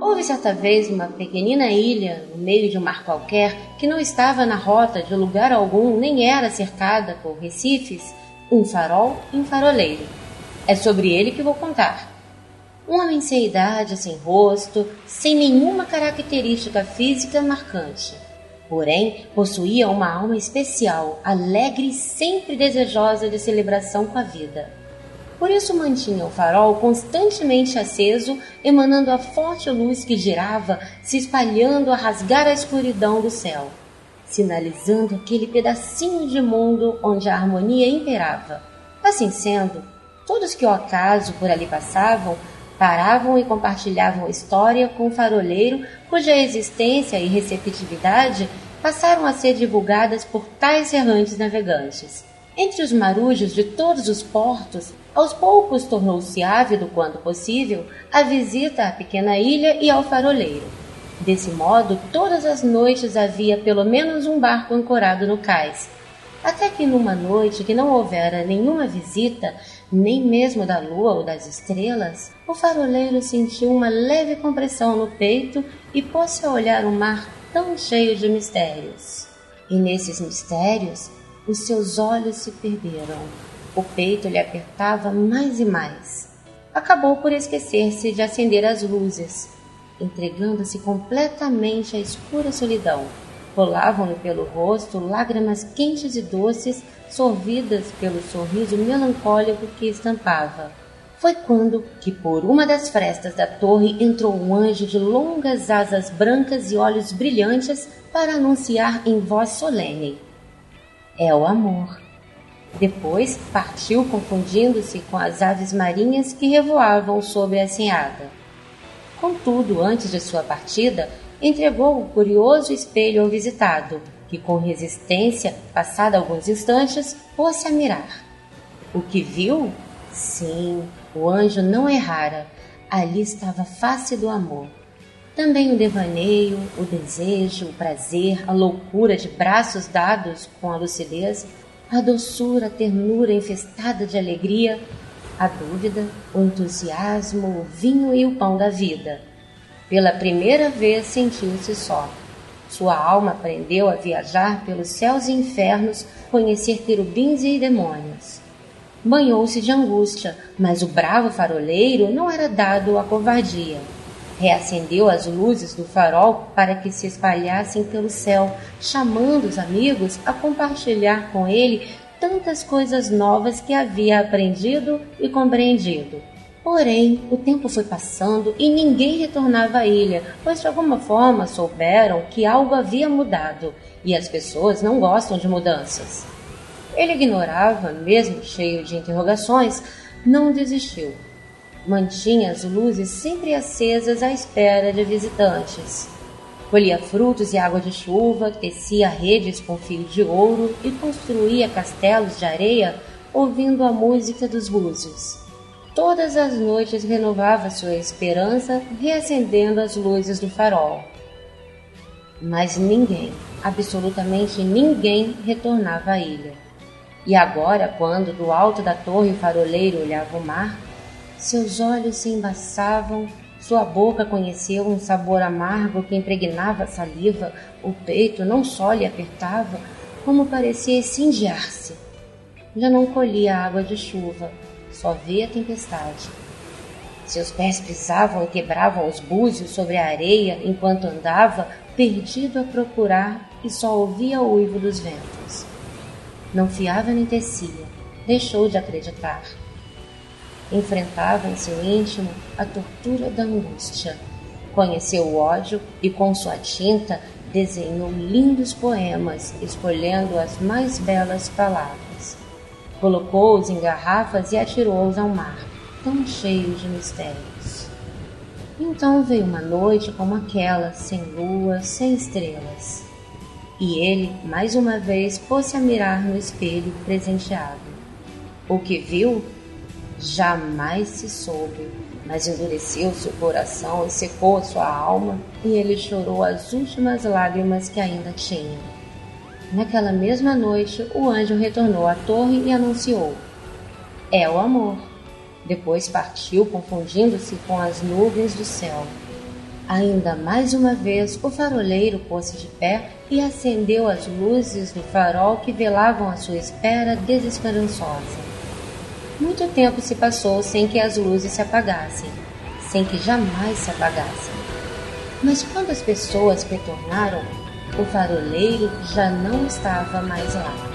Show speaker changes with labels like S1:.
S1: Houve certa vez uma pequenina ilha no meio de um mar qualquer que não estava na rota de lugar algum nem era cercada por recifes, um farol e um faroleiro. É sobre ele que vou contar. Um homem sem idade, sem rosto, sem nenhuma característica física marcante. Porém, possuía uma alma especial, alegre e sempre desejosa de celebração com a vida. Por isso mantinha o farol constantemente aceso, emanando a forte luz que girava, se espalhando a rasgar a escuridão do céu, sinalizando aquele pedacinho de mundo onde a harmonia imperava. Assim sendo, todos que ao acaso por ali passavam paravam e compartilhavam história com o faroleiro, cuja existência e receptividade passaram a ser divulgadas por tais errantes navegantes. Entre os marujos de todos os portos, aos poucos tornou-se ávido, quando possível, a visita à pequena ilha e ao faroleiro. Desse modo, todas as noites havia pelo menos um barco ancorado no cais. Até que numa noite que não houvera nenhuma visita, nem mesmo da lua ou das estrelas, o faroleiro sentiu uma leve compressão no peito e pôs-se a olhar o mar tão cheio de mistérios. E nesses mistérios os seus olhos se perderam. O peito lhe apertava mais e mais. Acabou por esquecer-se de acender as luzes, entregando-se completamente à escura solidão. Rolavam-lhe pelo rosto lágrimas quentes e doces, sorvidas pelo sorriso melancólico que estampava. Foi quando que por uma das frestas da torre entrou um anjo de longas asas brancas e olhos brilhantes para anunciar em voz solene: é o amor. Depois partiu confundindo-se com as aves marinhas que revoavam sobre a enseada. Contudo, antes de sua partida, entregou o curioso espelho ao visitado, que com resistência, passada alguns instantes, pôs-se a mirar. O que viu? Sim, o anjo não errara. Ali estava a face do amor. Também o devaneio, o desejo, o prazer, a loucura de braços dados com a lucidez, a doçura, a ternura infestada de alegria, a dúvida, o entusiasmo, o vinho e o pão da vida. Pela primeira vez sentiu-se só. Sua alma aprendeu a viajar pelos céus e infernos, conhecer querubins e demônios. Banhou-se de angústia, mas o bravo faroleiro não era dado à covardia. Reacendeu as luzes do farol para que se espalhassem pelo céu, chamando os amigos a compartilhar com ele tantas coisas novas que havia aprendido e compreendido. Porém, o tempo foi passando e ninguém retornava à ilha, pois de alguma forma souberam que algo havia mudado e as pessoas não gostam de mudanças. Ele ignorava, mesmo cheio de interrogações, não desistiu mantinha as luzes sempre acesas à espera de visitantes. Colhia frutos e água de chuva, tecia redes com fio de ouro e construía castelos de areia ouvindo a música dos búzios. Todas as noites renovava sua esperança, reacendendo as luzes do farol. Mas ninguém, absolutamente ninguém, retornava à ilha. E agora, quando do alto da torre o faroleiro olhava o mar, seus olhos se embaçavam, sua boca conheceu um sabor amargo que impregnava a saliva, o peito não só lhe apertava, como parecia incendiar-se. Já não colhia água de chuva, só via a tempestade. Seus pés pisavam e quebravam os búzios sobre a areia enquanto andava, perdido a procurar e só ouvia o uivo dos ventos. Não fiava nem tecia, deixou de acreditar enfrentava em seu íntimo a tortura da angústia. Conheceu o ódio e, com sua tinta, desenhou lindos poemas, escolhendo as mais belas palavras. Colocou-os em garrafas e atirou-os ao mar, tão cheio de mistérios. Então veio uma noite como aquela, sem lua, sem estrelas. E ele, mais uma vez, pôs-se a mirar no espelho presenteado. O que viu jamais se soube, mas endureceu seu coração e secou a sua alma, e ele chorou as últimas lágrimas que ainda tinha. Naquela mesma noite, o anjo retornou à torre e anunciou: É o amor. Depois partiu, confundindo-se com as nuvens do céu. Ainda mais uma vez, o faroleiro pôs-se de pé e acendeu as luzes do farol que velavam à sua espera desesperançosa. Muito tempo se passou sem que as luzes se apagassem, sem que jamais se apagassem. Mas quando as pessoas retornaram, o faroleiro já não estava mais lá.